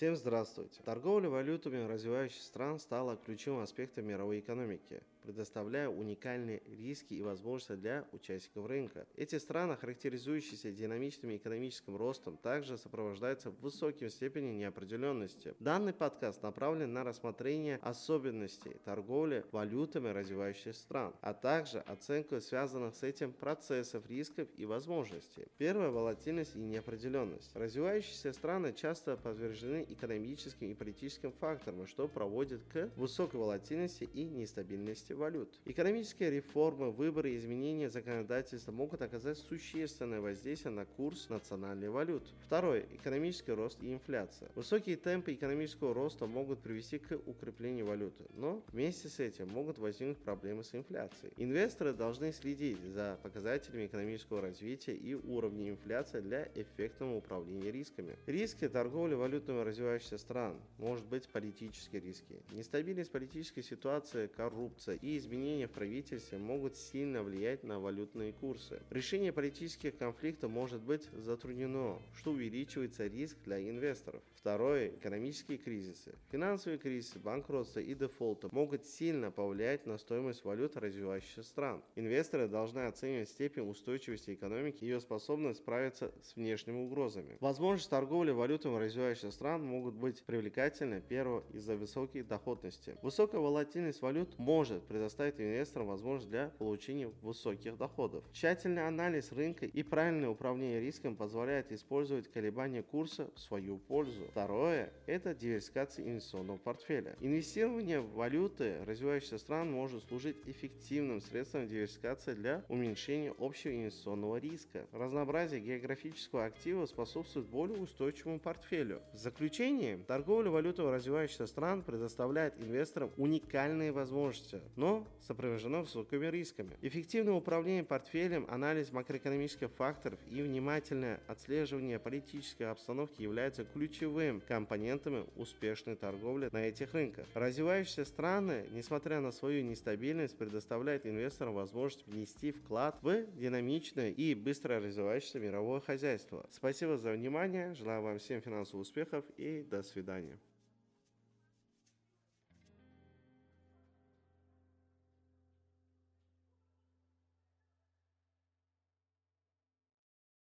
Всем здравствуйте! Торговля валютами развивающихся стран стала ключевым аспектом мировой экономики, предоставляя уникальные риски и возможности для участников рынка. Эти страны, характеризующиеся динамичным экономическим ростом, также сопровождаются высоким степенью неопределенности. Данный подкаст направлен на рассмотрение особенностей торговли валютами развивающихся стран, а также оценку связанных с этим процессов, рисков и возможностей. Первая – волатильность и неопределенность. Развивающиеся страны часто подвержены экономическим и политическим факторам, что проводит к высокой волатильности и нестабильности валют. Экономические реформы, выборы и изменения законодательства могут оказать существенное воздействие на курс национальной валют. Второе. Экономический рост и инфляция. Высокие темпы экономического роста могут привести к укреплению валюты, но вместе с этим могут возникнуть проблемы с инфляцией. Инвесторы должны следить за показателями экономического развития и уровня инфляции для эффективного управления рисками. Риски торговли валютными развивающихся стран, может быть политические риски. Нестабильность политической ситуации, коррупция и изменения в правительстве могут сильно влиять на валютные курсы. Решение политических конфликтов может быть затруднено, что увеличивается риск для инвесторов. Второе – экономические кризисы. Финансовые кризисы, банкротство и дефолты могут сильно повлиять на стоимость валют развивающихся стран. Инвесторы должны оценивать степень устойчивости экономики и ее способность справиться с внешними угрозами. Возможность торговли валютами развивающихся стран могут быть привлекательны, первого, из-за высокой доходности. Высокая волатильность валют может предоставить инвесторам возможность для получения высоких доходов. Тщательный анализ рынка и правильное управление риском позволяет использовать колебания курса в свою пользу. Второе – это диверсификация инвестиционного портфеля. Инвестирование в валюты развивающихся стран может служить эффективным средством диверсификации для уменьшения общего инвестиционного риска. Разнообразие географического актива способствует более устойчивому портфелю. В заключение, торговля валютой развивающихся стран предоставляет инвесторам уникальные возможности, но сопровождено высокими рисками. Эффективное управление портфелем, анализ макроэкономических факторов и внимательное отслеживание политической обстановки являются ключевыми компонентами успешной торговли на этих рынках. Развивающиеся страны, несмотря на свою нестабильность, предоставляют инвесторам возможность внести вклад в динамичное и быстро развивающееся мировое хозяйство. Спасибо за внимание, желаю вам всем финансовых успехов и до свидания.